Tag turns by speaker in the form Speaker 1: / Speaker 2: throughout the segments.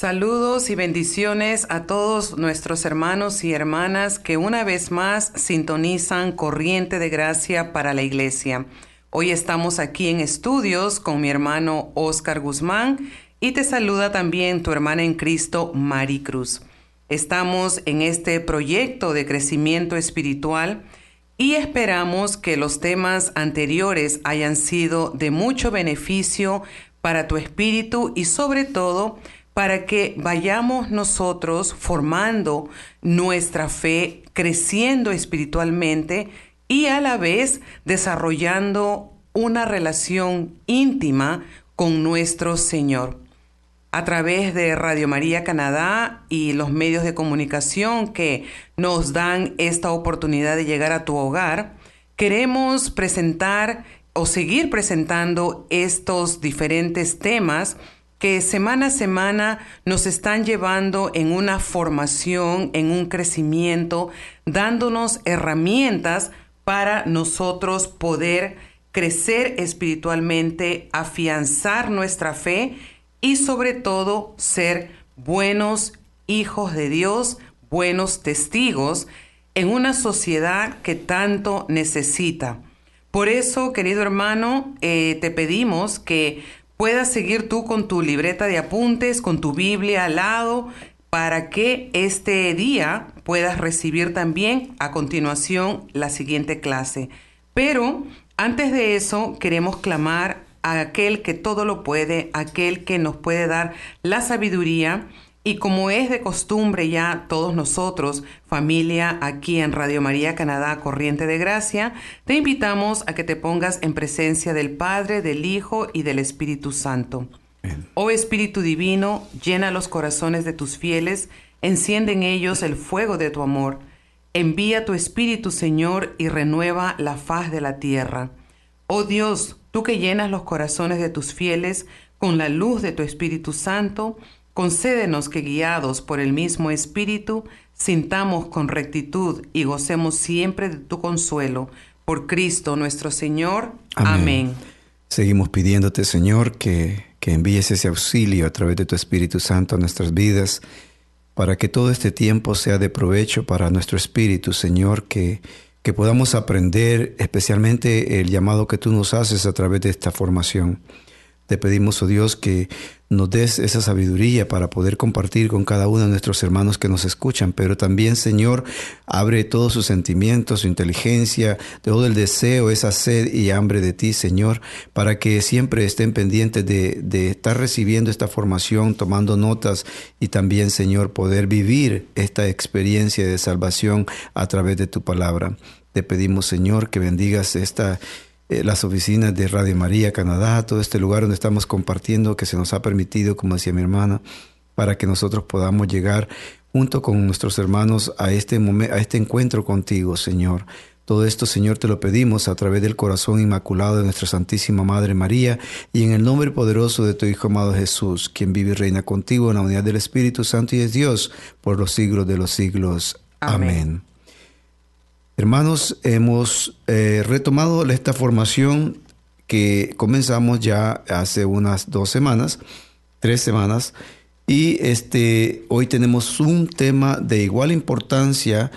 Speaker 1: Saludos y bendiciones a todos nuestros hermanos y hermanas que una vez más sintonizan Corriente de Gracia para la Iglesia. Hoy estamos aquí en estudios con mi hermano Oscar Guzmán y te saluda también tu hermana en Cristo, Mari Cruz. Estamos en este proyecto de crecimiento espiritual y esperamos que los temas anteriores hayan sido de mucho beneficio para tu espíritu y sobre todo para que vayamos nosotros formando nuestra fe, creciendo espiritualmente y a la vez desarrollando una relación íntima con nuestro Señor. A través de Radio María Canadá y los medios de comunicación que nos dan esta oportunidad de llegar a tu hogar, queremos presentar o seguir presentando estos diferentes temas que semana a semana nos están llevando en una formación, en un crecimiento, dándonos herramientas para nosotros poder crecer espiritualmente, afianzar nuestra fe y sobre todo ser buenos hijos de Dios, buenos testigos en una sociedad que tanto necesita. Por eso, querido hermano, eh, te pedimos que puedas seguir tú con tu libreta de apuntes, con tu Biblia al lado, para que este día puedas recibir también a continuación la siguiente clase. Pero antes de eso queremos clamar a aquel que todo lo puede, aquel que nos puede dar la sabiduría y como es de costumbre ya todos nosotros, familia aquí en Radio María Canadá Corriente de Gracia, te invitamos a que te pongas en presencia del Padre, del Hijo y del Espíritu Santo. Oh Espíritu Divino, llena los corazones de tus fieles, enciende en ellos el fuego de tu amor. Envía tu Espíritu, Señor, y renueva la faz de la tierra. Oh Dios, tú que llenas los corazones de tus fieles con la luz de tu Espíritu Santo, Concédenos que guiados por el mismo Espíritu, sintamos con rectitud y gocemos siempre de tu consuelo. Por Cristo nuestro Señor. Amén.
Speaker 2: Seguimos pidiéndote, Señor, que, que envíes ese auxilio a través de tu Espíritu Santo a nuestras vidas, para que todo este tiempo sea de provecho para nuestro espíritu, Señor, que, que podamos aprender especialmente el llamado que tú nos haces a través de esta formación. Te pedimos, oh Dios, que nos des esa sabiduría para poder compartir con cada uno de nuestros hermanos que nos escuchan, pero también, Señor, abre todos sus sentimientos, su inteligencia, todo el deseo, esa sed y hambre de ti, Señor, para que siempre estén pendientes de, de estar recibiendo esta formación, tomando notas y también, Señor, poder vivir esta experiencia de salvación a través de tu palabra. Te pedimos, Señor, que bendigas esta eh, las oficinas de Radio María Canadá, todo este lugar donde estamos compartiendo, que se nos ha permitido, como decía mi hermana, para que nosotros podamos llegar junto con nuestros hermanos a este, momento, a este encuentro contigo, Señor. Todo esto, Señor, te lo pedimos a través del corazón inmaculado de nuestra Santísima Madre María y en el nombre poderoso de tu Hijo amado Jesús, quien vive y reina contigo en la unidad del Espíritu Santo y es Dios por los siglos de los siglos. Amén. Hermanos, hemos eh, retomado esta formación que comenzamos ya hace unas dos semanas, tres semanas, Y este, hoy tenemos un tema de igual importancia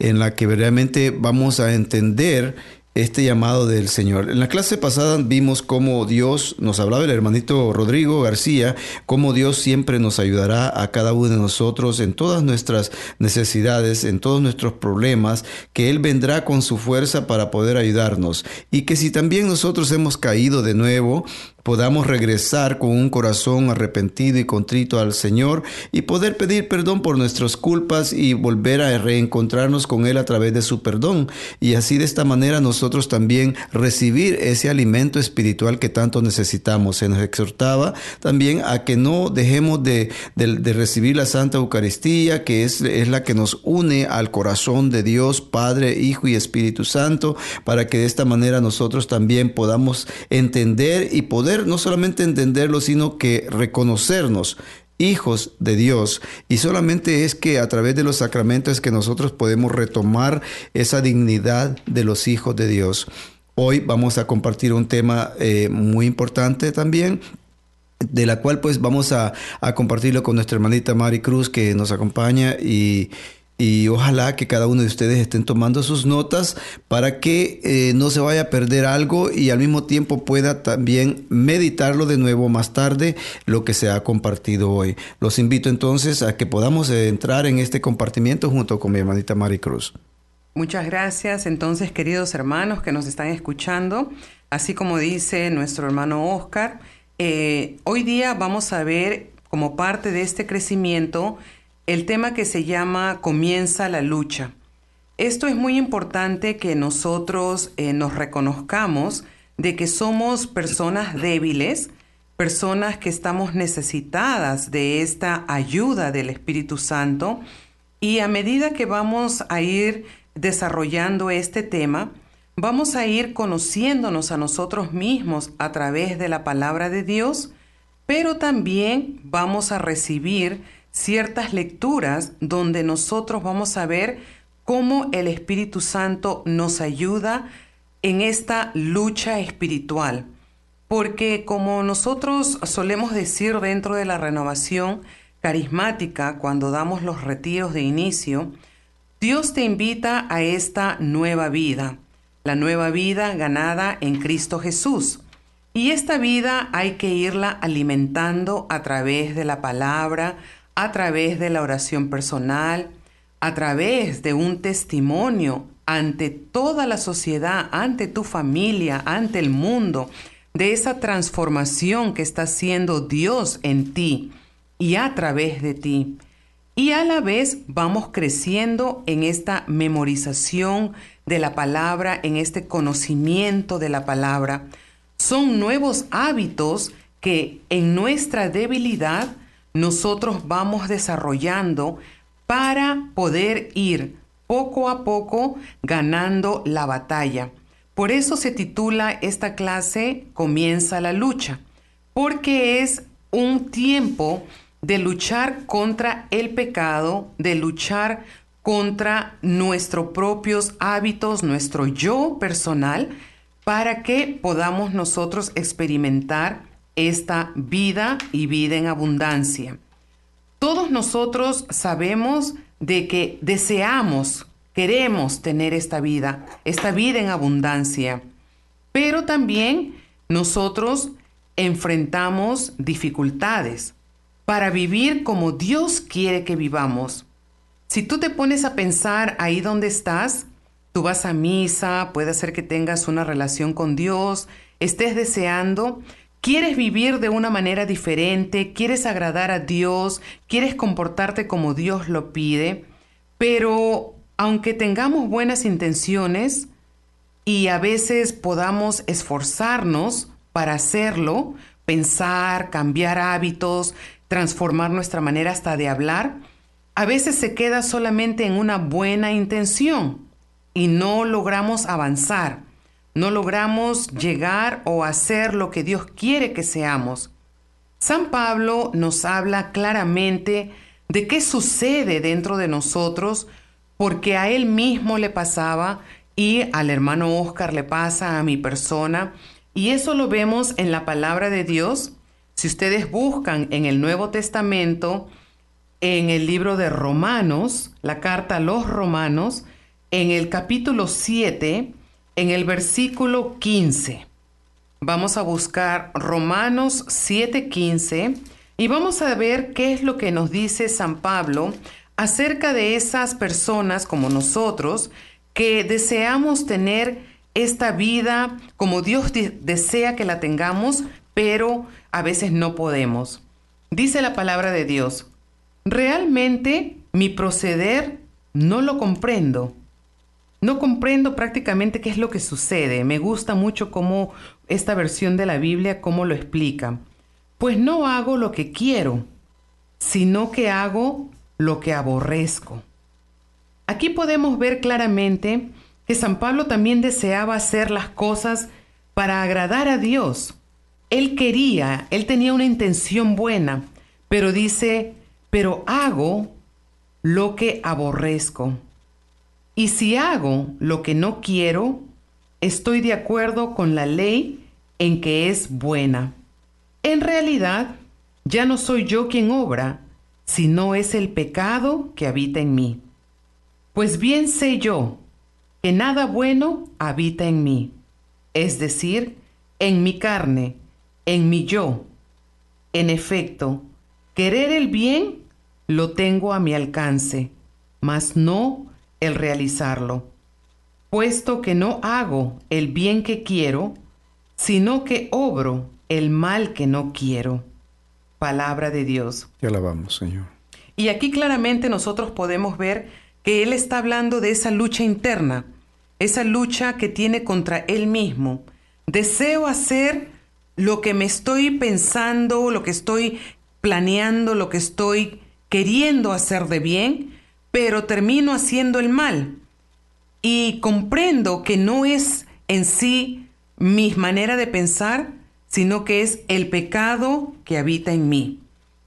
Speaker 2: en la que realmente vamos a entender este llamado del Señor. En la clase pasada vimos cómo Dios, nos hablaba el hermanito Rodrigo García, cómo Dios siempre nos ayudará a cada uno de nosotros en todas nuestras necesidades, en todos nuestros problemas, que Él vendrá con su fuerza para poder ayudarnos. Y que si también nosotros hemos caído de nuevo, podamos regresar con un corazón arrepentido y contrito al Señor y poder pedir perdón por nuestras culpas y volver a reencontrarnos con Él a través de su perdón. Y así de esta manera nosotros también recibir ese alimento espiritual que tanto necesitamos. Se nos exhortaba también a que no dejemos de, recibir la Santa Eucaristía, que es, es la que nos une al corazón de Dios, Padre, Hijo y Espíritu Santo, para que de esta manera nosotros también podamos entender y poder no solamente entenderlo, sino que reconocernos hijos de Dios. Y solamente es que a través de los sacramentos que nosotros podemos retomar esa dignidad de los hijos de Dios. Hoy vamos a compartir un tema eh, muy importante también de la cual pues vamos a, a compartirlo con nuestra hermanita Mari Cruz que nos acompaña y, y ojalá que cada uno de ustedes estén tomando sus notas para que eh, no se vaya a perder algo y al mismo tiempo pueda también meditarlo de nuevo más tarde lo que se ha compartido hoy. Los invito entonces a que podamos entrar en este compartimiento junto con mi hermanita Mari Cruz.
Speaker 1: Muchas gracias entonces queridos hermanos que nos están escuchando, así como dice nuestro hermano Oscar, eh, hoy día vamos a ver como parte de este crecimiento el tema que se llama Comienza la lucha. Esto es muy importante que nosotros eh, nos reconozcamos de que somos personas débiles, personas que estamos necesitadas de esta ayuda del Espíritu Santo y a medida que vamos a ir desarrollando este tema, vamos a ir conociéndonos a nosotros mismos a través de la palabra de Dios, pero también vamos a recibir ciertas lecturas donde nosotros vamos a ver cómo el Espíritu Santo nos ayuda en esta lucha espiritual. Porque como nosotros solemos decir dentro de la renovación carismática, cuando damos los retiros de inicio, Dios te invita a esta nueva vida, la nueva vida ganada en Cristo Jesús. Y esta vida hay que irla alimentando a través de la palabra, a través de la oración personal, a través de un testimonio ante toda la sociedad, ante tu familia, ante el mundo, de esa transformación que está haciendo Dios en ti y a través de ti. Y a la vez vamos creciendo en esta memorización de la palabra, en este conocimiento de la palabra. Son nuevos hábitos que en nuestra debilidad nosotros vamos desarrollando para poder ir poco a poco ganando la batalla. Por eso se titula esta clase Comienza la lucha, porque es un tiempo de luchar contra el pecado, de luchar contra nuestros propios hábitos, nuestro yo personal, para que podamos nosotros experimentar esta vida y vida en abundancia. Todos nosotros sabemos de que deseamos, queremos tener esta vida, esta vida en abundancia, pero también nosotros enfrentamos dificultades para vivir como Dios quiere que vivamos. Si tú te pones a pensar ahí donde estás, tú vas a misa, puede ser que tengas una relación con Dios, estés deseando ¿Quieres vivir de una manera diferente? ¿Quieres agradar a Dios? ¿Quieres comportarte como Dios lo pide? Pero aunque tengamos buenas intenciones y a veces podamos esforzarnos para hacerlo, pensar, cambiar hábitos, transformar nuestra manera hasta de hablar, a veces se queda solamente en una buena intención y no logramos avanzar no logramos llegar o hacer lo que Dios quiere que seamos. San Pablo nos habla claramente de qué sucede dentro de nosotros porque a él mismo le pasaba y al hermano Oscar le pasa a mi persona y eso lo vemos en la palabra de Dios. Si ustedes buscan en el Nuevo Testamento, en el libro de Romanos, la carta a los Romanos, en el capítulo 7, en el versículo 15. Vamos a buscar Romanos 7:15 y vamos a ver qué es lo que nos dice San Pablo acerca de esas personas como nosotros que deseamos tener esta vida como Dios desea que la tengamos, pero a veces no podemos. Dice la palabra de Dios, realmente mi proceder no lo comprendo. No comprendo prácticamente qué es lo que sucede. Me gusta mucho cómo esta versión de la Biblia, cómo lo explica. Pues no hago lo que quiero, sino que hago lo que aborrezco. Aquí podemos ver claramente que San Pablo también deseaba hacer las cosas para agradar a Dios. Él quería, él tenía una intención buena, pero dice, pero hago lo que aborrezco. Y si hago lo que no quiero, estoy de acuerdo con la ley en que es buena. En realidad, ya no soy yo quien obra, sino es el pecado que habita en mí. Pues bien sé yo que nada bueno habita en mí, es decir, en mi carne, en mi yo. En efecto, querer el bien lo tengo a mi alcance, mas no el realizarlo. Puesto que no hago el bien que quiero, sino que obro el mal que no quiero. Palabra de Dios.
Speaker 2: Te alabamos, Señor.
Speaker 1: Y aquí claramente nosotros podemos ver que Él está hablando de esa lucha interna, esa lucha que tiene contra Él mismo. Deseo hacer lo que me estoy pensando, lo que estoy planeando, lo que estoy queriendo hacer de bien, pero termino haciendo el mal. Y comprendo que no es en sí mi manera de pensar, sino que es el pecado que habita en mí.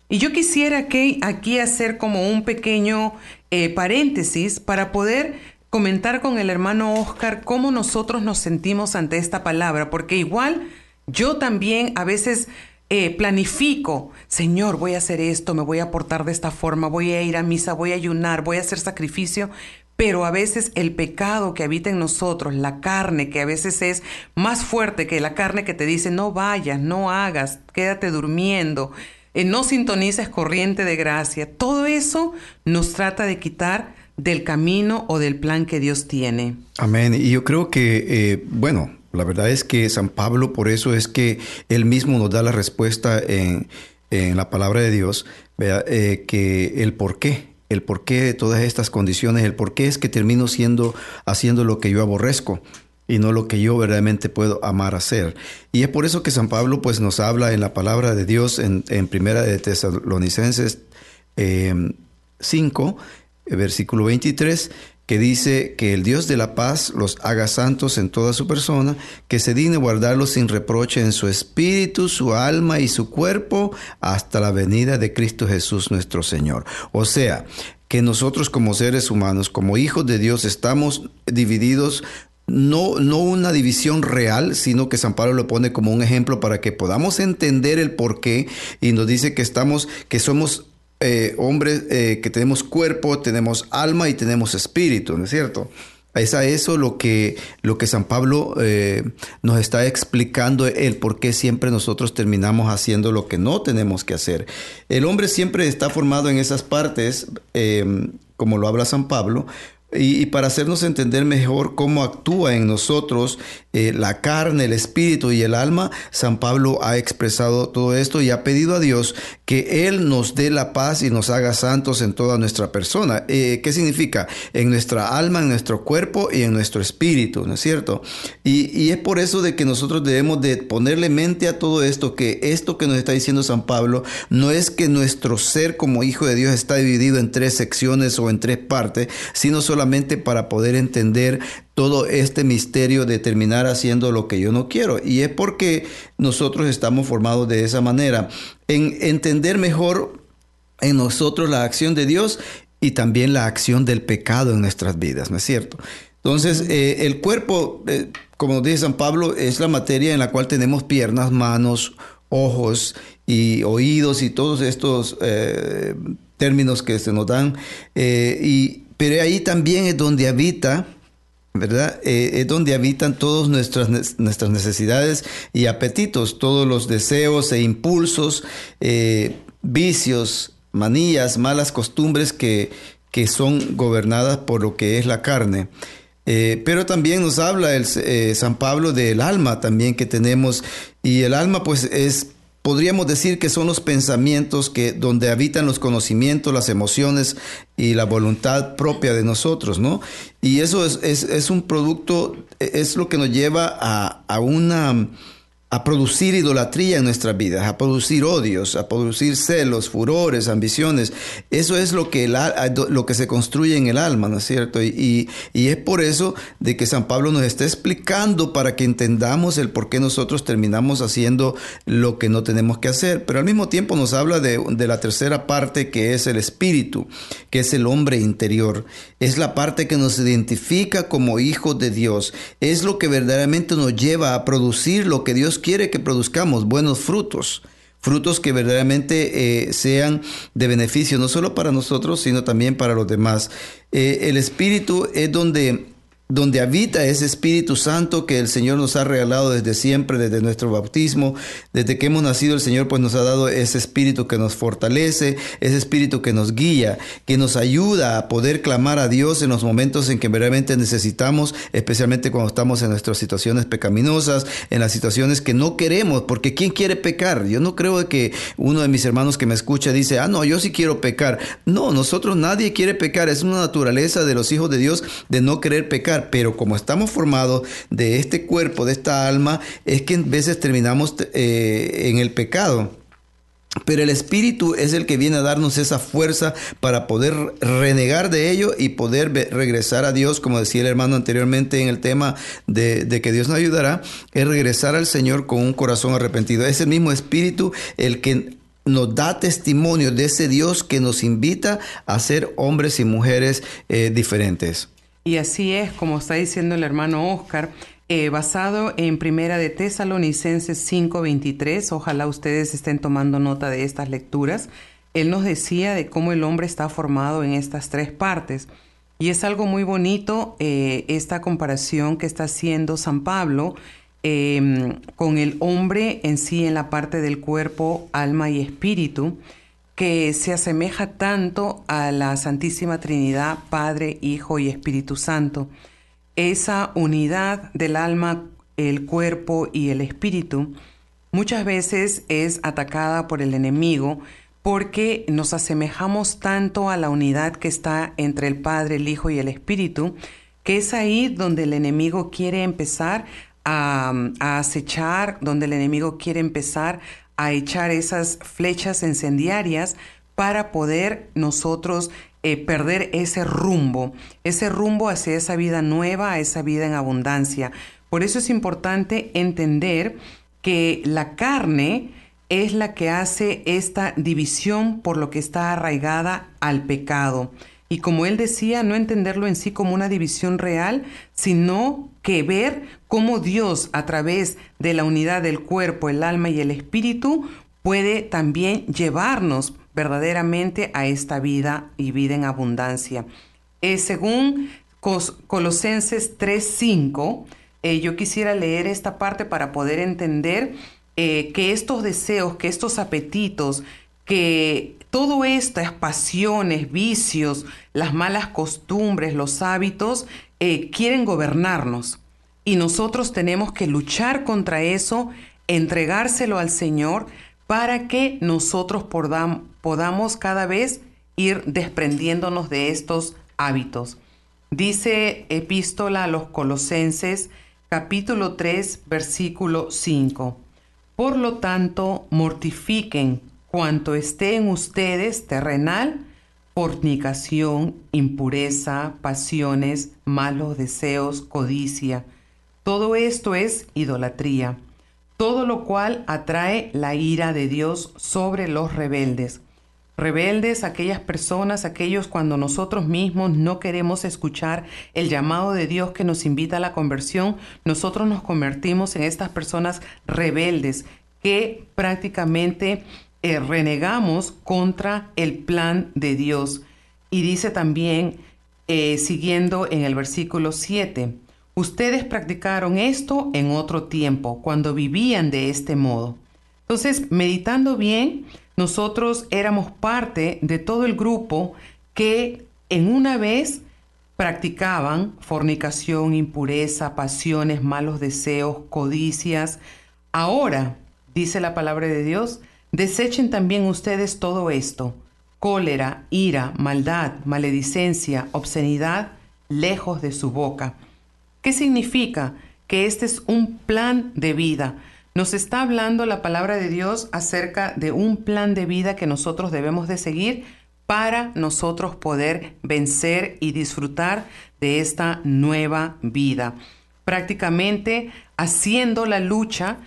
Speaker 1: Y yo quisiera que aquí hacer como un pequeño eh, paréntesis para poder comentar con el hermano Oscar cómo nosotros nos sentimos ante esta palabra, porque igual yo también a veces eh, planifico, Señor, voy a hacer esto, me voy a portar de esta forma, voy a ir a misa, voy a ayunar, voy a hacer sacrificio, pero a veces el pecado que habita en nosotros, la carne que a veces es más fuerte que la carne que te dice no vayas, no hagas, quédate durmiendo, eh, no sintonices corriente de gracia, todo eso nos trata de quitar del camino o del plan que Dios tiene.
Speaker 2: Amén. Y yo creo que, eh, bueno, la verdad es que San Pablo, por eso es que él mismo nos da la respuesta en, la palabra de Dios, eh, que el por qué, el por qué de todas estas condiciones, el por qué es que termino siendo, haciendo lo que yo aborrezco y no lo que yo verdaderamente puedo amar hacer. Y es por eso que San Pablo pues nos habla en la palabra de Dios en, Primera de Tesalonicenses 5, eh, versículo 23, que dice que el Dios de la paz los haga santos en toda su persona, que se digne guardarlos sin reproche en su espíritu, su alma y su cuerpo hasta la venida de Cristo Jesús nuestro Señor. O sea, que nosotros como seres humanos, como hijos de Dios, estamos divididos no, no, una división real, sino que San Pablo lo pone como un ejemplo para que podamos entender el por qué y nos dice que estamos, que somos eh, hombres eh, que tenemos cuerpo, tenemos alma y tenemos espíritu, ¿no es cierto? Es a eso lo que, lo que San Pablo eh, nos está explicando, el por qué siempre nosotros terminamos haciendo lo que no tenemos que hacer. El hombre siempre está formado en esas partes, como lo habla San Pablo, y, para hacernos entender mejor cómo actúa en nosotros eh, la carne, el espíritu y el alma, San Pablo ha expresado todo esto y ha pedido a Dios que Él nos dé la paz y nos haga santos en toda nuestra persona. Eh, ¿Qué significa? En nuestra alma, en nuestro cuerpo y en nuestro espíritu, ¿no es cierto? Y, y es por eso de que nosotros debemos de ponerle mente a todo esto, que esto que nos está diciendo San Pablo no es que nuestro ser como hijo de Dios está dividido en tres secciones o en tres partes, sino solo para poder entender todo este misterio de terminar haciendo lo que yo no quiero. Y es porque nosotros estamos formados de esa manera, en entender mejor en nosotros la acción de Dios y también la acción del pecado en nuestras vidas, ¿no es cierto? Entonces, eh, el cuerpo, eh, como dice San Pablo, es la materia en la cual tenemos piernas, manos, ojos y oídos y todos estos eh, términos que se nos dan. Y, pero ahí también es donde habita, ¿verdad? Eh, es donde habitan todas nuestras, nuestras necesidades y apetitos, todos los deseos e impulsos, vicios, manías, malas costumbres que, que son gobernadas por lo que es la carne. Eh, pero también nos habla el, eh, San Pablo del alma también que tenemos y el alma pues es podríamos decir que son los pensamientos que donde habitan los conocimientos, las emociones y la voluntad propia de nosotros, ¿no? Y eso es, es, es un producto, es lo que nos lleva a, a una a producir idolatría en nuestras vidas, a producir odios, a producir celos, furores, ambiciones. Eso es lo que, lo que se construye en el alma, ¿no es cierto? Y, y, es por eso de que San Pablo nos está explicando para que entendamos el por qué nosotros terminamos haciendo lo que no tenemos que hacer. Pero al mismo tiempo nos habla de, de la tercera parte que es el espíritu, que es el hombre interior. Es la parte que nos identifica como hijos de Dios. Es lo que verdaderamente nos lleva a producir lo que Dios quiere que produzcamos buenos frutos, frutos que verdaderamente eh, sean de beneficio no solo para nosotros, sino también para los demás. Eh, el Espíritu es donde donde habita ese Espíritu Santo que el Señor nos ha regalado desde siempre, desde nuestro bautismo, desde que hemos nacido el Señor pues nos ha dado ese Espíritu que nos fortalece, ese Espíritu que nos guía, que nos ayuda a poder clamar a Dios en los momentos en que verdaderamente necesitamos, especialmente cuando estamos en nuestras situaciones pecaminosas, en las situaciones que no queremos, porque ¿quién quiere pecar? Yo no creo que uno de mis hermanos que me escucha dice, ah, no, yo sí quiero pecar. No, nosotros nadie quiere pecar, es una naturaleza de los hijos de Dios de no querer pecar pero como estamos formados de este cuerpo, de esta alma, es que en veces terminamos eh, en el pecado. Pero el Espíritu es el que viene a darnos esa fuerza para poder renegar de ello y poder regresar a Dios, como decía el hermano anteriormente en el tema de, de, que Dios nos ayudará, es regresar al Señor con un corazón arrepentido. Es el mismo Espíritu el que nos da testimonio de ese Dios que nos invita a ser hombres y mujeres eh, diferentes.
Speaker 1: Y así es, como está diciendo el hermano Oscar, eh, basado en Primera de Tesalonicenses 5:23, ojalá ustedes estén tomando nota de estas lecturas, él nos decía de cómo el hombre está formado en estas tres partes. Y es algo muy bonito eh, esta comparación que está haciendo San Pablo em, con el hombre en sí en la parte del cuerpo, alma y espíritu que se asemeja tanto a la Santísima Trinidad, Padre, Hijo y Espíritu Santo. Esa unidad del alma, el cuerpo y el espíritu muchas veces es atacada por el enemigo porque nos asemejamos tanto a la unidad que está entre el Padre, el Hijo y el Espíritu, que es ahí donde el enemigo quiere empezar a, a acechar, donde el enemigo quiere empezar a echar esas flechas incendiarias para poder nosotros eh, perder ese rumbo, ese rumbo hacia esa vida nueva, a esa vida en abundancia. Por eso es importante entender que la carne es la que hace esta división por lo que está arraigada al pecado. Y como él decía, no entenderlo en sí como una división real, sino que ver cómo Dios a través de la unidad del cuerpo, el alma y el espíritu puede también llevarnos verdaderamente a esta vida y vida en abundancia. Eh, según Colosenses 3:5, eh, yo quisiera leer esta parte para poder entender eh, que estos deseos, que estos apetitos, que todo estas pasiones, vicios, las malas costumbres, los hábitos, eh, quieren gobernarnos. Y nosotros tenemos que luchar contra eso, entregárselo al Señor para que nosotros podamos cada vez ir desprendiéndonos de estos hábitos. Dice epístola a los colosenses capítulo 3 versículo 5. Por lo tanto, mortifiquen cuanto esté en ustedes terrenal, fornicación, impureza, pasiones, malos deseos, codicia. Todo esto es idolatría, todo lo cual atrae la ira de Dios sobre los rebeldes. Rebeldes aquellas personas, aquellos cuando nosotros mismos no queremos escuchar el llamado de Dios que nos invita a la conversión, nosotros nos convertimos en estas personas rebeldes que prácticamente eh, renegamos contra el plan de Dios. Y dice también, eh, siguiendo en el versículo 7, ustedes practicaron esto en otro tiempo, cuando vivían de este modo. Entonces, meditando bien, nosotros éramos parte de todo el grupo que en una vez practicaban fornicación, impureza, pasiones, malos deseos, codicias. Ahora, dice la palabra de Dios, desechen también ustedes todo esto, cólera, ira, maldad, maledicencia, obscenidad, lejos de su boca. ¿Qué significa? Que este es un plan de vida. Nos está hablando la palabra de Dios acerca de un plan de vida que nosotros debemos de seguir para nosotros poder vencer y disfrutar de esta nueva vida. Prácticamente haciendo la lucha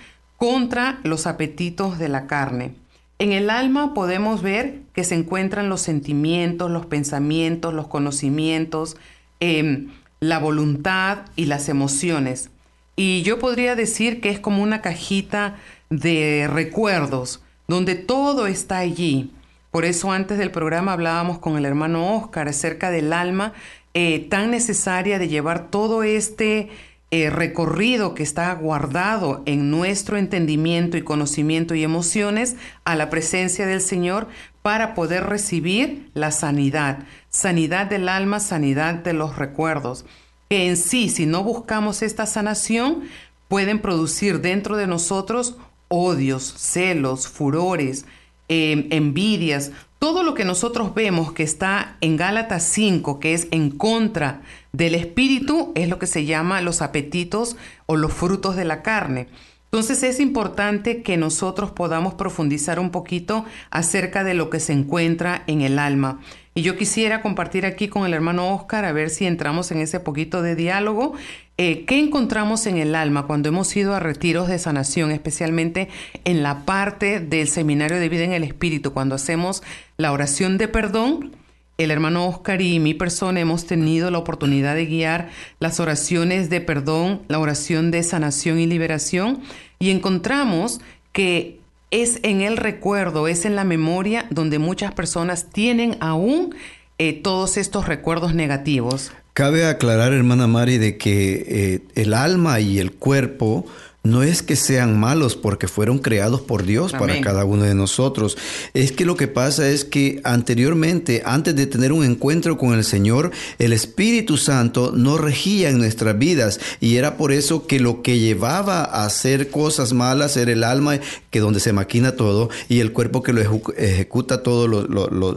Speaker 1: contra los apetitos de la carne. En el alma podemos ver que se encuentran los sentimientos, los pensamientos, los conocimientos, em, la voluntad y las emociones. Y yo podría decir que es como una cajita de recuerdos, donde todo está allí. Por eso antes del programa hablábamos con el hermano Oscar acerca del alma eh, tan necesaria de llevar todo este eh, recorrido que está guardado en nuestro entendimiento y conocimiento y emociones a la presencia del Señor para poder recibir la sanidad, sanidad del alma, sanidad de los recuerdos que en sí, si no buscamos esta sanación, pueden producir dentro de nosotros odios, celos, furores, em, envidias, todo lo que nosotros vemos que está en Gálatas 5, que es en contra del espíritu, es lo que se llama los apetitos o los frutos de la carne. Entonces es importante que nosotros podamos profundizar un poquito acerca de lo que se encuentra en el alma. Y yo quisiera compartir aquí con el hermano Oscar a ver si entramos en ese poquito de diálogo. Eh, ¿Qué encontramos en el alma cuando hemos ido a retiros de sanación, especialmente en la parte del seminario de vida en el espíritu, cuando hacemos la oración de perdón? El hermano Oscar y mi persona hemos tenido la oportunidad de guiar las oraciones de perdón, la oración de sanación y liberación, y encontramos que es en el recuerdo, es en la memoria donde muchas personas tienen aún eh, todos estos recuerdos negativos.
Speaker 2: Cabe aclarar, hermana Mari, de que eh, el alma y el cuerpo no es que sean malos porque fueron creados por Dios para cada uno de nosotros. Es que lo que pasa es que anteriormente, antes de tener un encuentro con el Señor, el Espíritu Santo no regía en nuestras vidas y era por eso que lo que llevaba a hacer cosas malas era el alma que donde se maquina todo y el cuerpo que lo ejecuta todo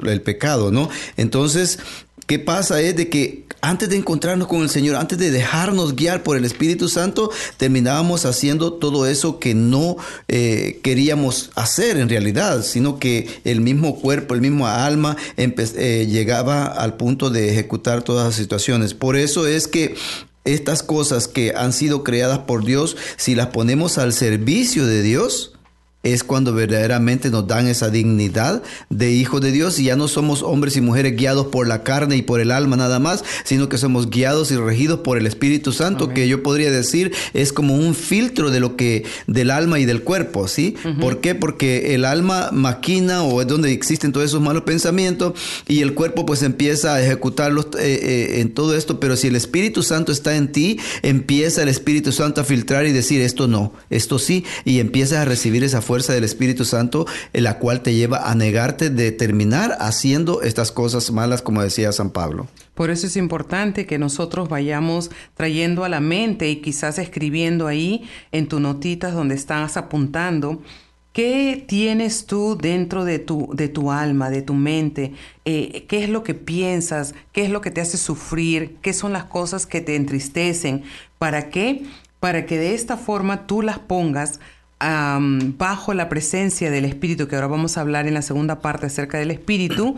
Speaker 2: el pecado, ¿no? Entonces, ¿qué pasa? Es de que antes de encontrarnos con el Señor, antes de dejarnos guiar por el Espíritu Santo, terminábamos haciendo todo eso que no eh, queríamos hacer en realidad, sino que el mismo cuerpo, el mismo alma eh, llegaba al punto de ejecutar todas las situaciones. Por eso es que estas cosas que han sido creadas por Dios, si las ponemos al servicio de Dios, es cuando verdaderamente nos dan esa dignidad de hijo de Dios y ya no somos hombres y mujeres guiados por la carne y por el alma nada más, sino que somos guiados y regidos por el Espíritu Santo, que yo podría decir es como un filtro de lo que del alma y del cuerpo, ¿sí? ¿Por qué? Porque el alma maquina o es donde existen todos esos malos pensamientos y el cuerpo pues empieza a ejecutarlos eh, eh, en todo esto, pero si el Espíritu Santo está en ti, empieza el Espíritu Santo a filtrar y decir esto no, esto sí, y empiezas a recibir esa fuerza del Espíritu Santo, en la cual te lleva a negarte de terminar haciendo estas cosas malas, como decía San Pablo.
Speaker 1: Por eso es importante que nosotros vayamos trayendo a la mente y quizás escribiendo ahí en tu notitas donde estás apuntando. ¿Qué tienes tú dentro de tu, de tu alma, de tu mente? Eh, ¿Qué es lo que piensas? ¿Qué es lo que te hace sufrir? ¿Qué son las cosas que te entristecen? ¿Para qué? Para que de esta forma tú las pongas bajo la presencia del Espíritu, que ahora vamos a hablar en la segunda parte acerca del Espíritu,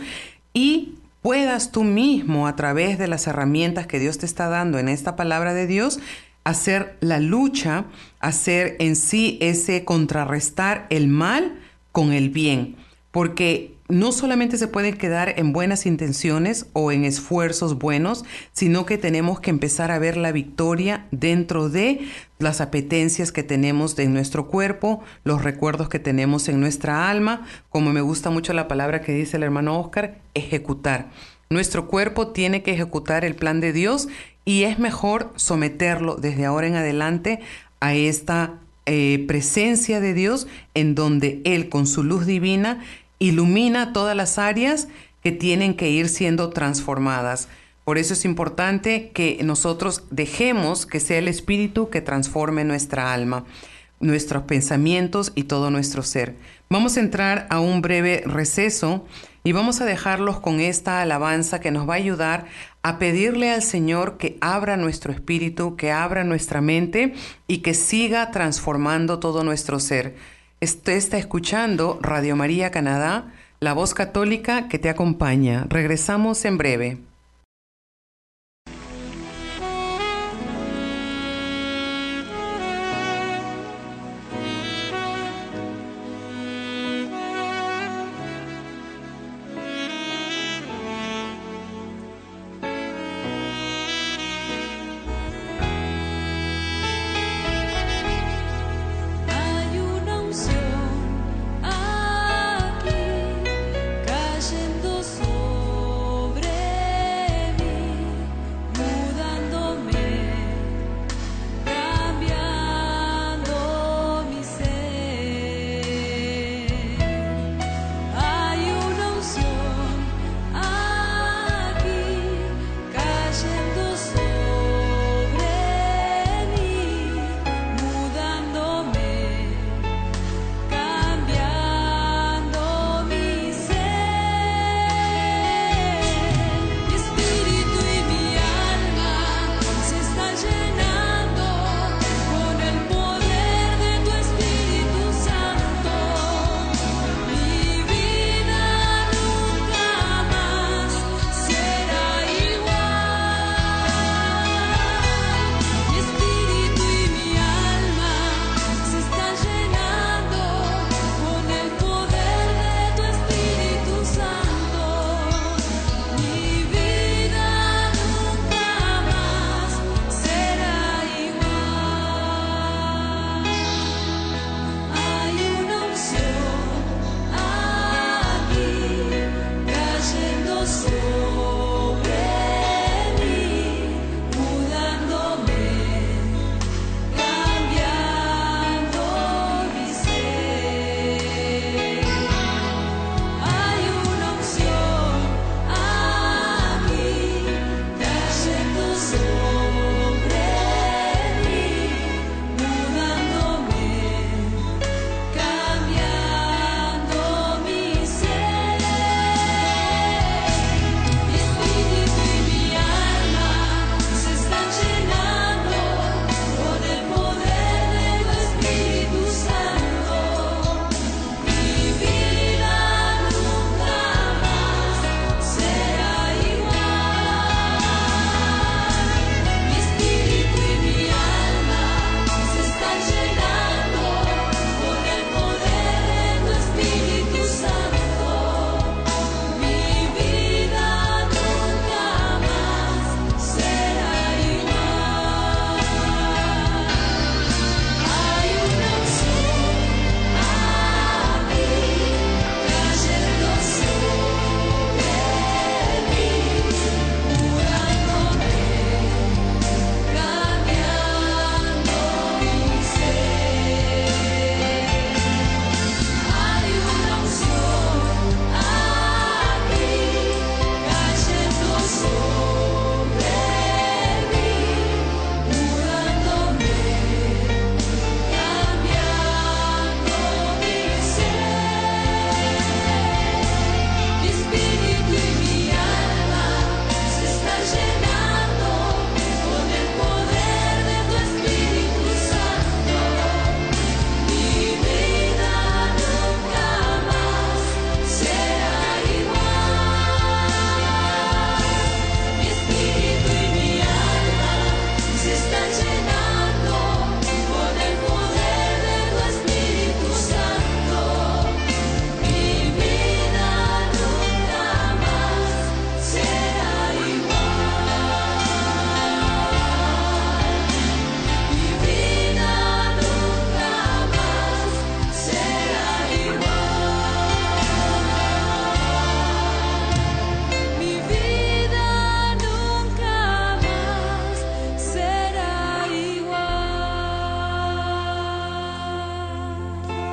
Speaker 1: y puedas tú mismo, a través de las herramientas que Dios te está dando en esta palabra de Dios, hacer la lucha, hacer en sí ese contrarrestar el mal con el bien. Porque no solamente se puede quedar en buenas intenciones o en esfuerzos buenos, sino que tenemos que empezar a ver la victoria dentro de las apetencias que tenemos en nuestro cuerpo, los recuerdos que tenemos en nuestra alma, como me gusta mucho la palabra que dice el hermano Oscar, ejecutar. Nuestro cuerpo tiene que ejecutar el plan de Dios y es mejor someterlo desde ahora en adelante a esta eh, presencia de Dios en donde Él con su luz divina ilumina todas las áreas que tienen que ir siendo transformadas. Por eso es importante que nosotros dejemos que sea el Espíritu que transforme nuestra alma, nuestros pensamientos y todo nuestro ser. Vamos a entrar a un breve receso y vamos a dejarlos con esta alabanza que nos va a ayudar a pedirle al Señor que abra nuestro espíritu, que abra nuestra mente y que siga transformando todo nuestro ser. Usted está escuchando Radio María Canadá, la voz católica que te acompaña. Regresamos en breve.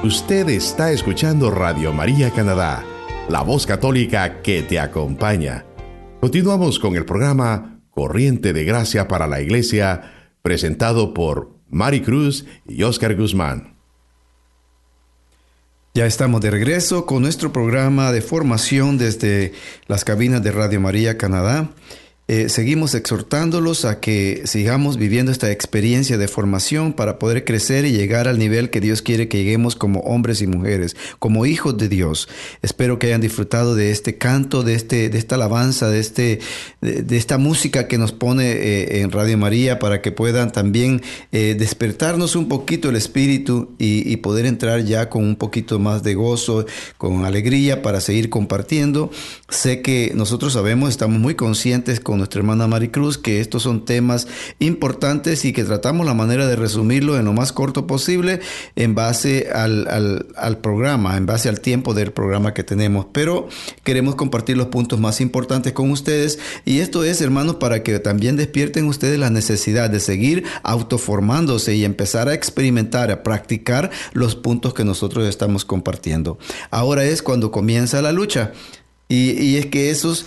Speaker 3: Usted está escuchando Radio María Canadá, la voz católica que te acompaña. Continuamos con el programa Corriente de Gracia para la Iglesia, presentado por Mari Cruz y Oscar Guzmán.
Speaker 2: Ya estamos de regreso con nuestro programa de formación desde las cabinas de Radio María Canadá. Eh, seguimos exhortándolos a que sigamos viviendo esta experiencia de formación para poder crecer y llegar al nivel que Dios quiere que lleguemos como hombres y mujeres, como hijos de Dios. Espero que hayan disfrutado de este canto, de, este, de esta alabanza, de, este, de, esta música que nos pone eh, en Radio María para que puedan también eh, despertarnos un poquito el espíritu y, y poder entrar ya con un poquito más de gozo, con alegría para seguir compartiendo. Sé que nosotros sabemos, estamos muy conscientes con nuestra hermana Maricruz que estos son temas importantes y que tratamos la manera de resumirlo en lo más corto posible en base al, al programa, en base al tiempo del programa que tenemos. Pero queremos compartir los puntos más importantes con ustedes y esto es, hermanos, para que también despierten ustedes la necesidad de seguir autoformándose y empezar a experimentar, a practicar los puntos que nosotros estamos compartiendo. Ahora es cuando comienza la lucha. Y, y, es que esos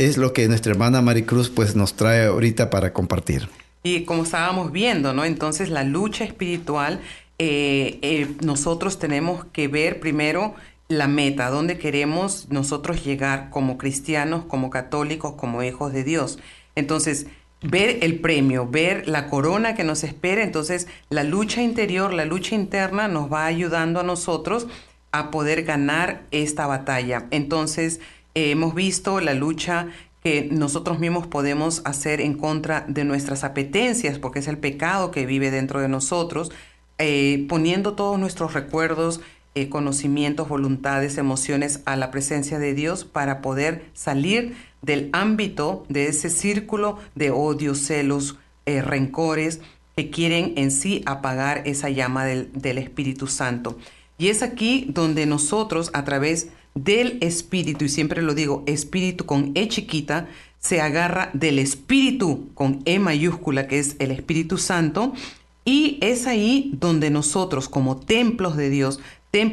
Speaker 2: es lo que nuestra hermana Maricruz pues nos trae ahorita para compartir.
Speaker 1: Y como estábamos viendo, ¿no? Entonces la lucha espiritual, eh, eh, nosotros tenemos que ver primero la meta, dónde queremos nosotros llegar como cristianos, como católicos, como hijos de Dios. Entonces, ver el premio, ver la corona que nos espera, entonces la lucha interior, la lucha interna nos va ayudando a nosotros a poder ganar esta batalla. Entonces, hemos visto la lucha que nosotros mismos podemos hacer en contra de nuestras apetencias, porque es el pecado que vive dentro de nosotros, eh, poniendo todos nuestros recuerdos, eh, conocimientos, voluntades, emociones a la presencia de Dios para poder salir del ámbito de ese círculo de odios, celos, eh, rencores que quieren en sí apagar esa llama del, del Espíritu Santo. Y es aquí donde nosotros a través de del espíritu, y siempre lo digo, espíritu con E chiquita, se agarra del espíritu con E mayúscula, que es el Espíritu Santo, y es ahí donde nosotros como templos de Dios,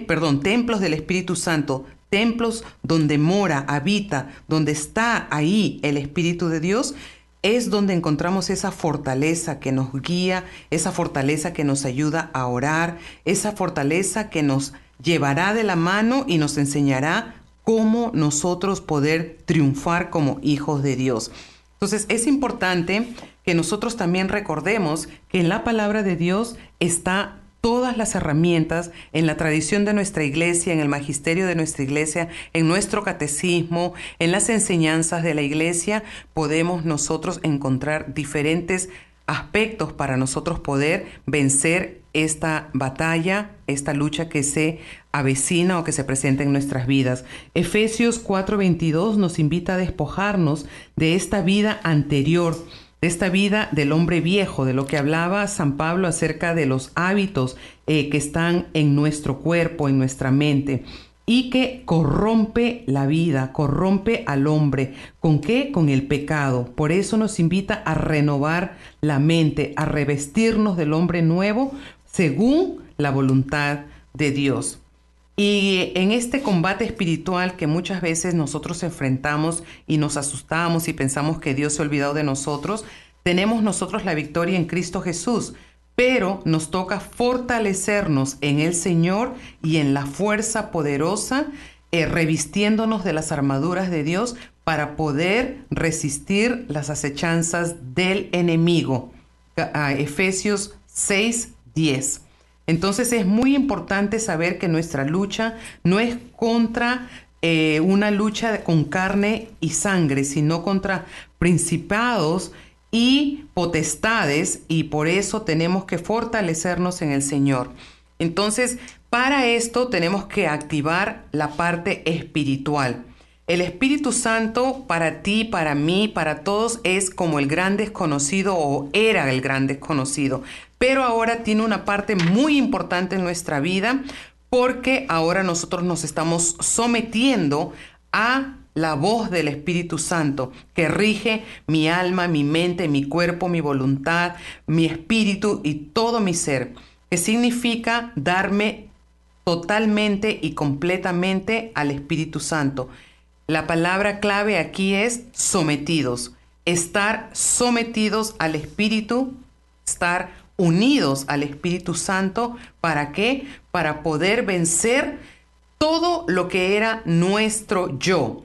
Speaker 1: perdón, templos del Espíritu Santo, templos donde mora, habita, donde está ahí el Espíritu de Dios, es donde encontramos esa fortaleza que nos guía, esa fortaleza que nos ayuda a orar, esa fortaleza que nos llevará de la mano y nos enseñará cómo nosotros poder triunfar como hijos de Dios. Entonces es importante que nosotros también recordemos que en la palabra de Dios está todas las herramientas en la tradición de nuestra iglesia, en el magisterio de nuestra iglesia, en nuestro catecismo, en las enseñanzas de la iglesia, podemos nosotros encontrar diferentes aspectos para nosotros poder vencer esta batalla, esta lucha que se avecina o que se presenta en nuestras vidas. Efesios 4:22 nos invita a despojarnos de esta vida anterior, de esta vida del hombre viejo, de lo que hablaba San Pablo acerca de los hábitos eh, que están en nuestro cuerpo, en nuestra mente y que corrompe la vida, corrompe al hombre. ¿Con qué? Con el pecado. Por eso nos invita a renovar la mente, a revestirnos del hombre nuevo según la voluntad de Dios. Y en este combate espiritual que muchas veces nosotros enfrentamos y nos asustamos y pensamos que Dios se ha olvidado de nosotros, tenemos nosotros la victoria en Cristo Jesús, pero nos toca fortalecernos en el Señor y en la fuerza poderosa, eh, revistiéndonos de las armaduras de Dios para poder resistir las acechanzas del enemigo. Efesios 6, 10. Entonces es muy importante saber que nuestra lucha no es contra eh, una lucha con carne y sangre, sino contra principados y potestades y por eso tenemos que fortalecernos en el Señor. Entonces, para esto tenemos que activar la parte espiritual. El Espíritu Santo para ti, para mí, para todos es como el gran desconocido o era el gran desconocido pero ahora tiene una parte muy importante en nuestra vida porque ahora nosotros nos estamos sometiendo a la voz del Espíritu Santo que rige mi alma, mi mente, mi cuerpo, mi voluntad, mi espíritu y todo mi ser, que significa darme totalmente y completamente al Espíritu Santo. La palabra clave aquí es sometidos, estar sometidos al Espíritu, estar unidos al Espíritu Santo. ¿Para qué? Para poder vencer todo lo que era nuestro yo.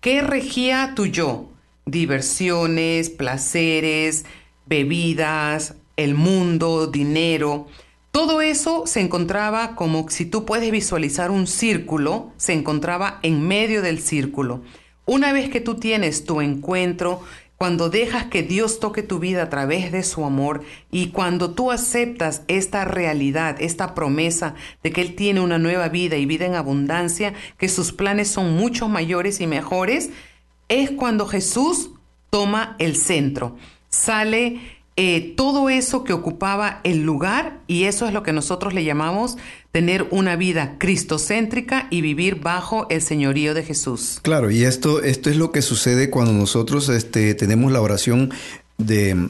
Speaker 1: ¿Qué regía tu yo? Diversiones, placeres, bebidas, el mundo, dinero. Todo eso se encontraba como si tú puedes visualizar un círculo, se encontraba en medio del círculo. Una vez que tú tienes tu encuentro, cuando dejas que Dios toque tu vida a través de su amor y cuando tú aceptas esta realidad, esta promesa de que Él tiene una nueva vida y vida en abundancia, que sus planes son mucho mayores y mejores, es cuando Jesús toma el centro. Sale eh, todo eso que ocupaba el lugar y eso es lo que nosotros le llamamos tener una vida cristocéntrica y vivir bajo el señorío de Jesús.
Speaker 2: Claro, y esto, esto es lo que sucede cuando nosotros este, tenemos la oración de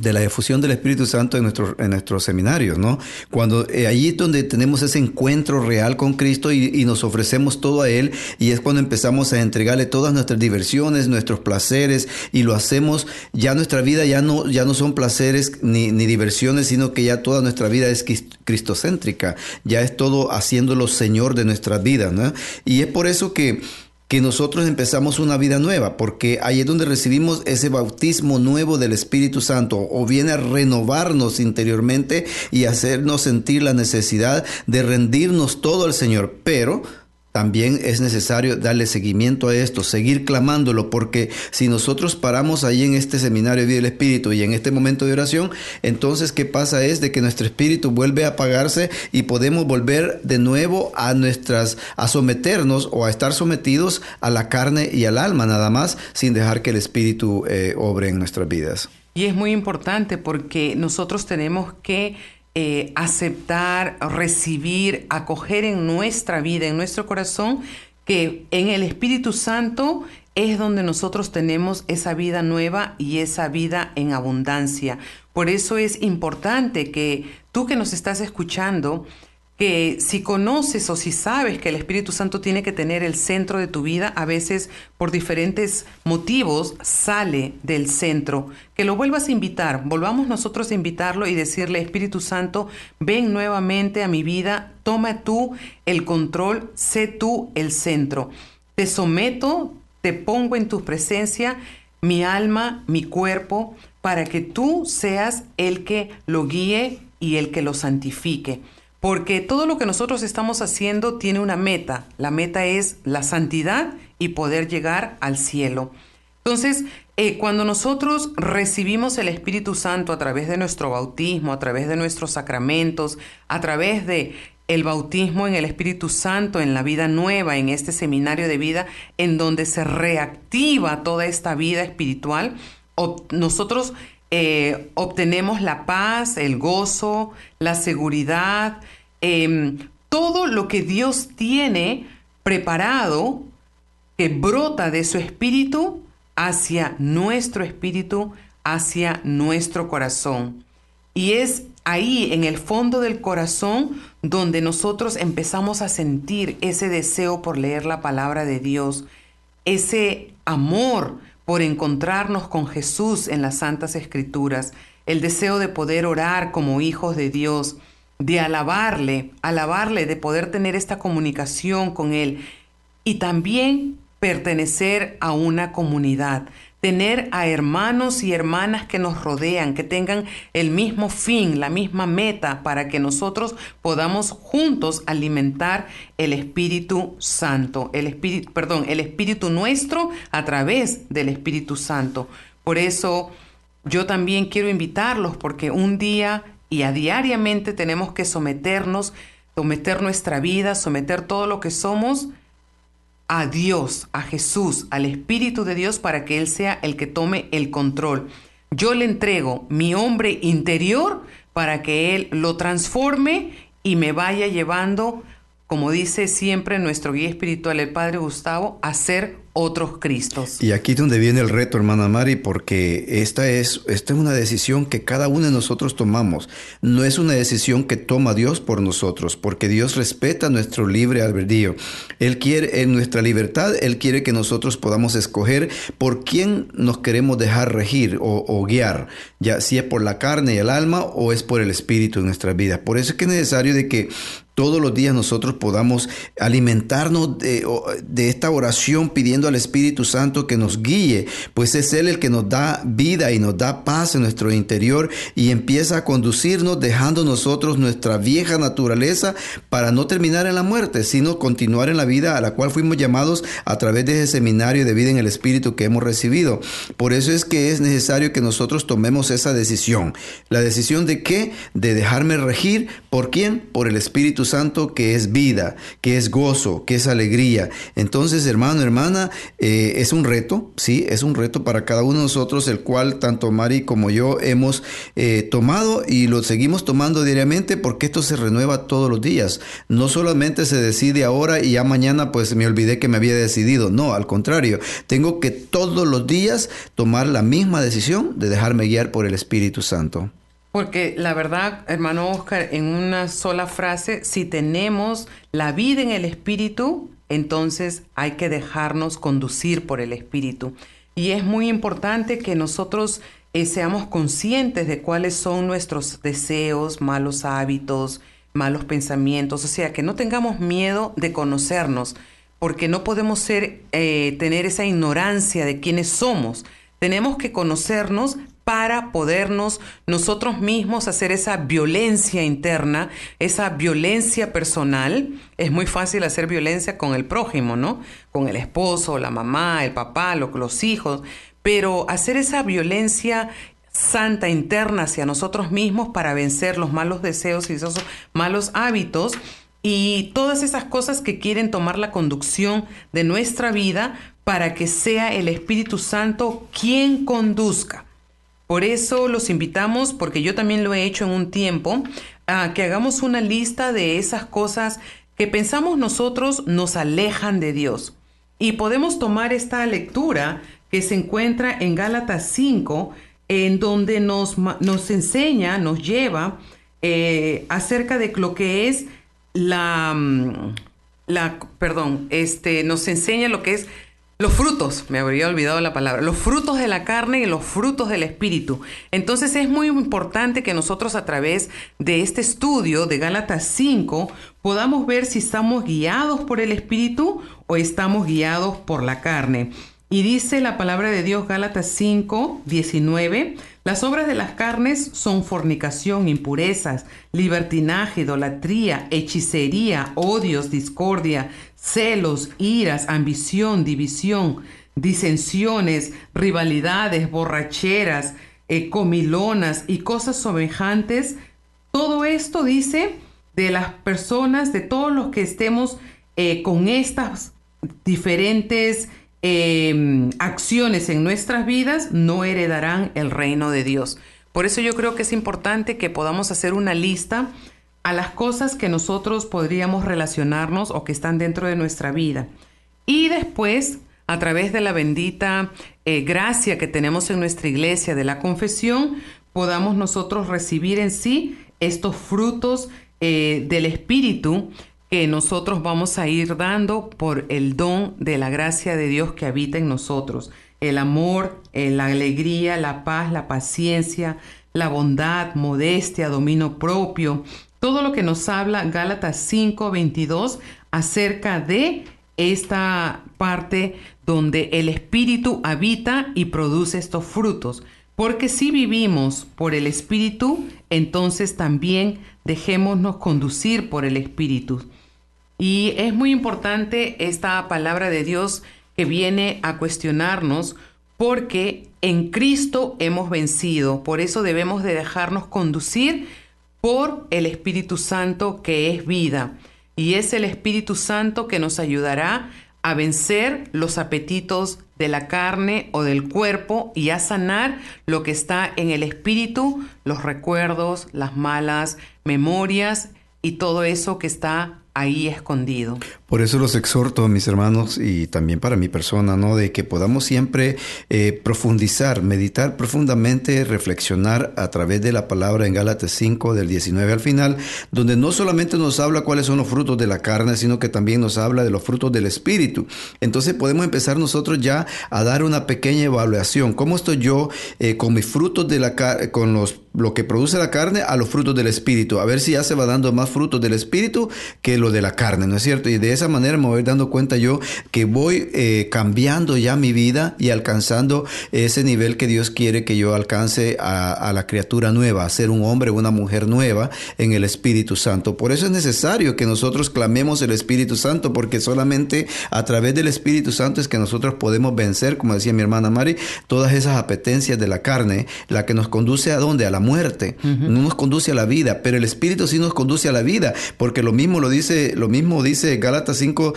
Speaker 2: de la difusión del Espíritu Santo en, nuestros en nuestros seminarios, ¿no? Cuando eh, allí es donde tenemos ese encuentro real con Cristo y, nos ofrecemos todo a Él y es cuando empezamos a entregarle todas nuestras diversiones, nuestros placeres y lo hacemos, ya nuestra vida ya no, ya no son placeres ni, ni diversiones, sino que ya toda nuestra vida es cristocéntrica, ya es todo haciéndolo Señor de nuestras vidas, ¿no? Y es por eso que que nosotros empezamos una vida nueva, porque ahí es donde recibimos ese bautismo nuevo del Espíritu Santo, o viene a renovarnos interiormente y hacernos sentir la necesidad de rendirnos todo al Señor, pero también es necesario darle seguimiento a esto, seguir clamándolo, porque si nosotros paramos ahí en este seminario de vida del Espíritu y en este momento de oración, entonces qué pasa es de que nuestro espíritu vuelve a apagarse y podemos volver de nuevo a nuestras, a someternos o a estar sometidos a la carne y al alma nada más, sin dejar que el espíritu eh, obre en nuestras vidas.
Speaker 1: Y es muy importante porque nosotros tenemos que eh, aceptar, recibir, acoger en nuestra vida, en nuestro corazón, que en el Espíritu Santo es donde nosotros tenemos esa vida nueva y esa vida en abundancia. Por eso es importante que tú que nos estás escuchando, que si conoces o si sabes que el Espíritu Santo tiene que tener el centro de tu vida, a veces por diferentes motivos sale del centro, que lo vuelvas a invitar, volvamos nosotros a invitarlo y decirle, Espíritu Santo, ven nuevamente a mi vida, toma tú el control, sé tú el centro. Te someto, te pongo en tu presencia mi alma, mi cuerpo, para que tú seas el que lo guíe y el que lo santifique. Porque todo lo que nosotros estamos haciendo tiene una meta. La meta es la santidad y poder llegar al cielo. Entonces, eh, cuando nosotros recibimos el Espíritu Santo a través de nuestro bautismo, a través de nuestros sacramentos, a través de el bautismo en el Espíritu Santo, en la vida nueva, en este seminario de vida, en donde se reactiva toda esta vida espiritual, nosotros eh, obtenemos la paz, el gozo, la seguridad, em, todo lo que Dios tiene preparado que brota de su espíritu hacia nuestro espíritu, hacia nuestro corazón. Y es ahí, en el fondo del corazón, donde nosotros empezamos a sentir ese deseo por leer la palabra de Dios, ese amor por encontrarnos con Jesús en las Santas Escrituras, el deseo de poder orar como hijos de Dios, de alabarle, alabarle, de poder tener esta comunicación con Él y también pertenecer a una comunidad, tener a hermanos y hermanas que nos rodean, que tengan el mismo fin, la misma meta, para que nosotros podamos juntos alimentar el Espíritu Santo, el Espíritu, perdón, el Espíritu nuestro a través del Espíritu Santo. Por eso yo también quiero invitarlos, porque un día y a diariamente tenemos que someternos, someter nuestra vida, someter todo lo que somos a Dios, a Jesús, al Espíritu de Dios para que Él sea el que tome el control. Yo le entrego mi hombre interior para que Él lo transforme y me vaya llevando como dice siempre nuestro guía espiritual, el Padre Gustavo, a ser otros Cristos.
Speaker 2: Y aquí es donde viene el reto, hermana Mari, porque esta es, esta es una decisión que cada uno de nosotros tomamos. No es una decisión que toma Dios por nosotros, porque Dios respeta nuestro libre albedrío. Él quiere, en nuestra libertad, Él quiere que nosotros podamos escoger por quién nos queremos dejar regir o, guiar, ya si es por la carne y el alma o es por el espíritu en nuestras vidas. Por eso es que es necesario de que todos los días nosotros podamos alimentarnos de, esta oración pidiendo al Espíritu Santo que nos guíe, pues es Él el que nos da vida y nos da paz en nuestro interior y empieza a conducirnos dejando nosotros nuestra vieja naturaleza para no terminar en la muerte, sino continuar en la vida a la cual fuimos llamados a través de ese seminario de vida en el Espíritu que hemos recibido. Por eso es que es necesario que nosotros tomemos esa decisión. La decisión de qué? De dejarme regir. ¿Por quién? Por el Espíritu Santo que es vida, que es gozo, que es alegría. Entonces, hermano, hermana, eh, es un reto, sí, es un reto para cada uno de nosotros, el cual tanto Mari como yo hemos eh, tomado y lo seguimos tomando diariamente porque esto se renueva todos los días. No solamente se decide ahora y ya mañana pues me olvidé que me había decidido. No, al contrario, tengo que todos los días tomar la misma decisión de dejarme guiar por el Espíritu Santo.
Speaker 1: Porque la verdad, hermano Oscar, en una sola frase, si tenemos la vida en el Espíritu, entonces hay que dejarnos conducir por el Espíritu. Y es muy importante que nosotros eh, seamos conscientes de cuáles son nuestros deseos, malos hábitos, malos pensamientos, o sea, que no tengamos miedo de conocernos, porque no podemos ser, eh, tener esa ignorancia de quiénes somos. Tenemos que conocernos para podernos nosotros mismos hacer esa violencia interna, esa violencia personal. Es muy fácil hacer violencia con el prójimo, ¿no? Con el esposo, la mamá, el papá, los hijos, pero hacer esa violencia santa interna hacia nosotros mismos para vencer los malos deseos y esos malos hábitos y todas esas cosas que quieren tomar la conducción de nuestra vida para que sea el Espíritu Santo quien conduzca. Por eso los invitamos, porque yo también lo he hecho en un tiempo, a que hagamos una lista de esas cosas que pensamos nosotros nos alejan de Dios. Y podemos tomar esta lectura que se encuentra en Gálatas 5, en donde nos, nos enseña, nos lleva eh, acerca de lo que es la, mm, la, perdón, este, nos enseña lo que es los frutos, me habría olvidado la palabra, los frutos de la carne y los frutos del espíritu. Entonces es muy importante que nosotros a través de este estudio de Gálatas 5 podamos ver si estamos guiados por el espíritu o estamos guiados por la carne. Y dice la palabra de Dios Gálatas 5, 19, las obras de las carnes son fornicación, impurezas, libertinaje, idolatría, hechicería, odios, discordia, celos, iras, ambición, división, disensiones, rivalidades, borracheras, eh, comilonas y cosas semejantes. Todo esto dice de las personas, de todos los que estemos eh, con estas diferentes Em, acciones en nuestras vidas no heredarán el reino de Dios. Por eso yo creo que es importante que podamos hacer una lista a las cosas que nosotros podríamos relacionarnos o que están dentro de nuestra vida. Y después, a través de la bendita eh, gracia que tenemos en nuestra iglesia de la confesión, podamos nosotros recibir en sí estos frutos eh, del Espíritu que nosotros vamos a ir dando por el don de la gracia de Dios que habita en nosotros. El amor, eh, la alegría, la paz, la paciencia, la bondad, modestia, dominio propio. Todo lo que nos habla Gálatas 5, 22 acerca de esta parte donde el Espíritu habita y produce estos frutos. Porque si vivimos por el Espíritu, entonces también dejémonos conducir por el Espíritu. Y es muy importante esta palabra de Dios que viene a cuestionarnos porque en Cristo hemos vencido. Por eso debemos de dejarnos conducir por el Espíritu Santo que es vida. Y es el Espíritu Santo que nos ayudará a vencer los apetitos de la carne o del cuerpo y a sanar lo que está en el espíritu, los recuerdos, las malas memorias y todo eso que está ahí escondido.
Speaker 2: Por eso los exhorto, mis hermanos, y también para mi persona, ¿no? De que podamos siempre eh, profundizar, meditar profundamente, reflexionar a través de la palabra en Gálatas 5, del 19 al final, donde no solamente nos habla cuáles son los frutos de la carne, sino que también nos habla de los frutos del Espíritu. Entonces podemos empezar nosotros ya a dar una pequeña evaluación. ¿Cómo estoy yo eh, con mis frutos de la carne, con los lo que produce la carne a los frutos del espíritu, a ver si ya se va dando más frutos del espíritu que lo de la carne, ¿no es cierto? Y de esa manera me voy dando cuenta yo que voy eh, cambiando ya mi vida y alcanzando ese nivel que Dios quiere que yo alcance a, la criatura nueva, a ser un hombre o una mujer nueva en el Espíritu Santo. Por eso es necesario que nosotros clamemos el Espíritu Santo, porque solamente a través del Espíritu Santo es que nosotros podemos vencer, como decía mi hermana Mari, todas esas apetencias de la carne, la que nos conduce a dónde? A la muerte, no nos conduce a la vida, pero el Espíritu sí nos conduce a la vida, porque lo mismo lo dice, lo mismo dice Gálatas 5,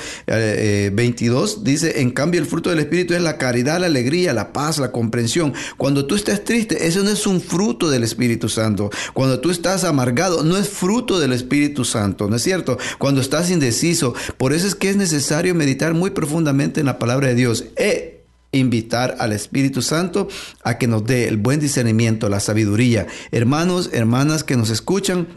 Speaker 2: 22, eh, eh, dice, en cambio el fruto del Espíritu es la caridad, la alegría, la paz, la comprensión. Cuando tú estás triste, eso no es un fruto del Espíritu Santo. Cuando tú estás amargado, no es fruto del Espíritu Santo, ¿no es cierto? Cuando estás indeciso, por eso es que es necesario meditar muy profundamente en la palabra de Dios. Eh, invitar al Espíritu Santo a que nos dé el buen discernimiento, la sabiduría. Hermanos, hermanas que nos escuchan,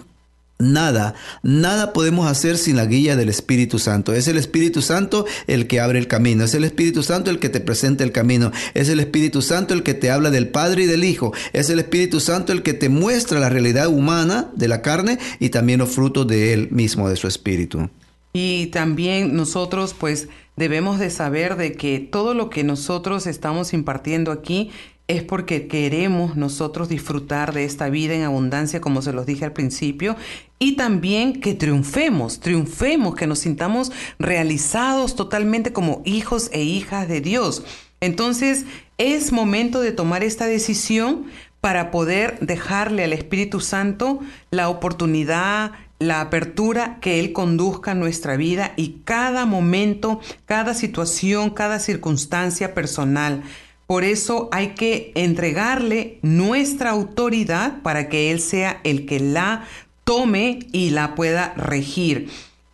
Speaker 2: Nada, nada podemos hacer sin la guía del Espíritu Santo. Es el Espíritu Santo el que abre el camino. Es el Espíritu Santo el que te presenta el camino. Es el Espíritu Santo el que te habla del Padre y del Hijo. Es el Espíritu Santo el que te muestra la realidad humana de la carne y también los frutos de Él mismo, de su Espíritu.
Speaker 1: Y también nosotros pues debemos de saber de que todo lo que nosotros estamos impartiendo aquí es porque queremos nosotros disfrutar de esta vida en abundancia, como se los dije al principio, y también que triunfemos, triunfemos, que nos sintamos realizados totalmente como hijos e hijas de Dios. Entonces, es momento de tomar esta decisión para poder dejarle al Espíritu Santo la oportunidad, la apertura que Él conduzca nuestra vida y cada momento, cada situación, cada circunstancia personal. Por eso hay que entregarle nuestra autoridad para que Él sea el que la tome y la pueda regir.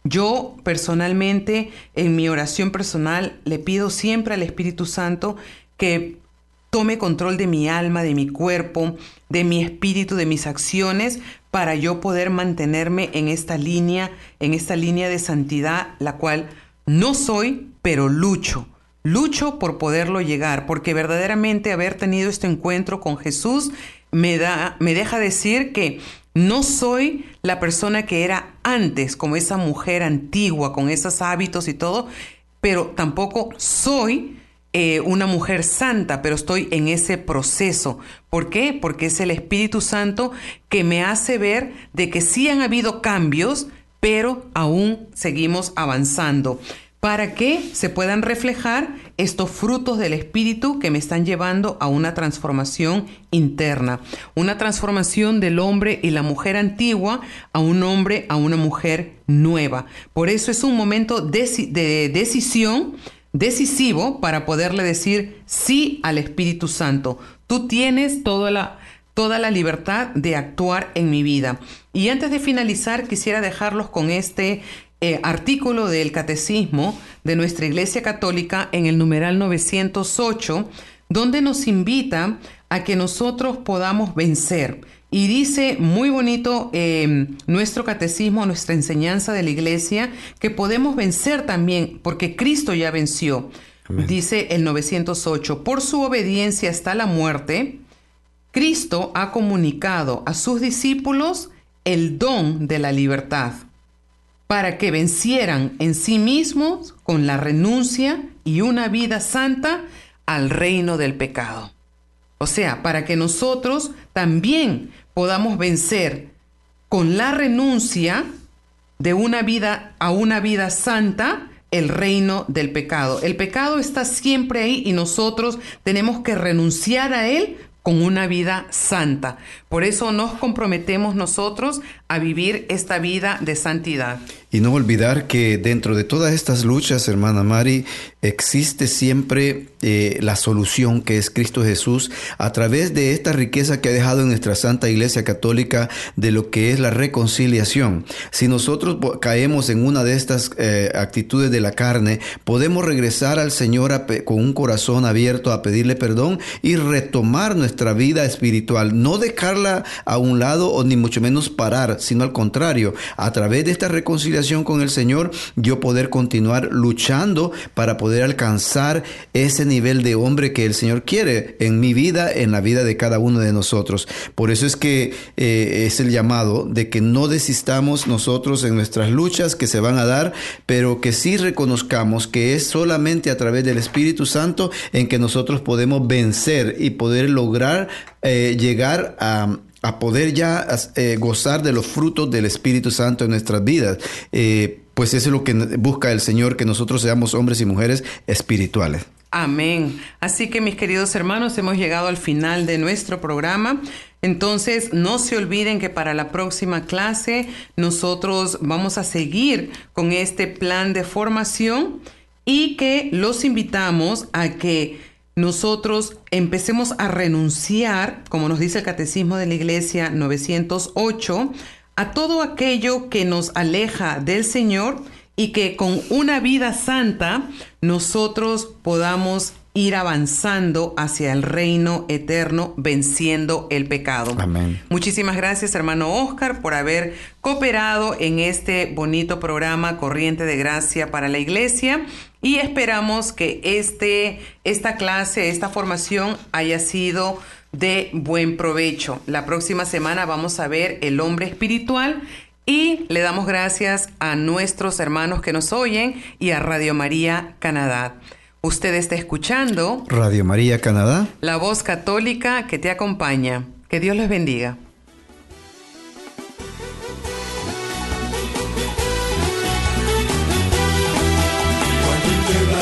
Speaker 1: Yo personalmente, en mi oración personal, le pido siempre al Espíritu Santo que tome control de mi alma, de mi cuerpo, de mi espíritu, de mis acciones, para yo poder mantenerme en esta línea, en esta línea de santidad, la cual no soy, pero lucho. Lucho por poderlo llegar, porque verdaderamente haber tenido este encuentro con Jesús me da me deja decir que no soy la persona que era antes, como esa mujer antigua con esos hábitos y todo, pero tampoco soy eh, una mujer santa, pero estoy en ese proceso. ¿Por qué? Porque es el Espíritu Santo que me hace ver de que sí han habido cambios, pero aún seguimos avanzando para que se puedan reflejar estos frutos del Espíritu que me están llevando a una transformación interna, una transformación del hombre y la mujer antigua a un hombre, a una mujer nueva. Por eso es un momento de decisión decisivo para poderle decir sí al Espíritu Santo. Tú tienes toda la, toda la libertad de actuar en mi vida. Y antes de finalizar, quisiera dejarlos con este eh, artículo del Catecismo de nuestra Iglesia Católica en el numeral 908, donde nos invita a que nosotros podamos vencer y dice muy bonito em, nuestro catecismo, nuestra enseñanza de la iglesia, que podemos vencer también, porque Cristo ya venció. Dice el 908, por su obediencia hasta la muerte, Cristo ha comunicado a sus discípulos el don de la libertad, para que vencieran en sí mismos con la renuncia y una vida santa al reino del pecado. O sea, para que nosotros también podamos vencer con la renuncia de una vida a una vida santa el reino del pecado. El pecado está siempre ahí y nosotros tenemos que renunciar a él con una vida santa. Por eso nos comprometemos nosotros a vivir esta vida de santidad.
Speaker 2: Y no olvidar que dentro de todas estas luchas, hermana Mari, existe siempre eh, la solución que es Cristo Jesús a través de esta riqueza que ha dejado en nuestra Santa Iglesia Católica de lo que es la reconciliación. Si nosotros caemos en una de estas eh, actitudes de la carne, podemos regresar al Señor con un corazón abierto a pedirle perdón y retomar nuestra vida espiritual, no a un lado o ni mucho menos parar, sino al contrario, a través de esta reconciliación con el Señor, yo poder continuar luchando para poder alcanzar ese nivel de hombre que el Señor quiere en mi vida, en la vida de cada uno de nosotros. Por eso es que eh, es el llamado de que no desistamos nosotros en nuestras luchas que se van a dar, pero que sí reconozcamos que es solamente a través del Espíritu Santo en que nosotros podemos vencer y poder lograr eh, llegar a, poder ya eh, gozar de los frutos del Espíritu Santo en nuestras vidas. pues eso es lo que busca el Señor, que nosotros seamos hombres y mujeres espirituales.
Speaker 1: Amén. Así que mis queridos hermanos, hemos llegado al final de nuestro programa. Entonces, no se olviden que para la próxima clase nosotros vamos a seguir con este plan de formación y que los invitamos a que nosotros empecemos a renunciar, como nos dice el Catecismo de la Iglesia 908, a todo aquello que nos aleja del Señor y que con una vida santa nosotros podamos ir avanzando hacia el reino eterno, venciendo el pecado.
Speaker 2: Amén.
Speaker 1: Muchísimas gracias, hermano Oscar, por haber cooperado en este bonito programa Corriente de Gracia para la Iglesia y esperamos que este, esta clase, esta formación haya sido de buen provecho. La próxima semana vamos a ver el hombre espiritual y le damos gracias a nuestros hermanos que nos oyen y a Radio María Canadá. Usted está escuchando
Speaker 2: Radio María Canadá,
Speaker 1: la voz católica que te acompaña. Que Dios les bendiga.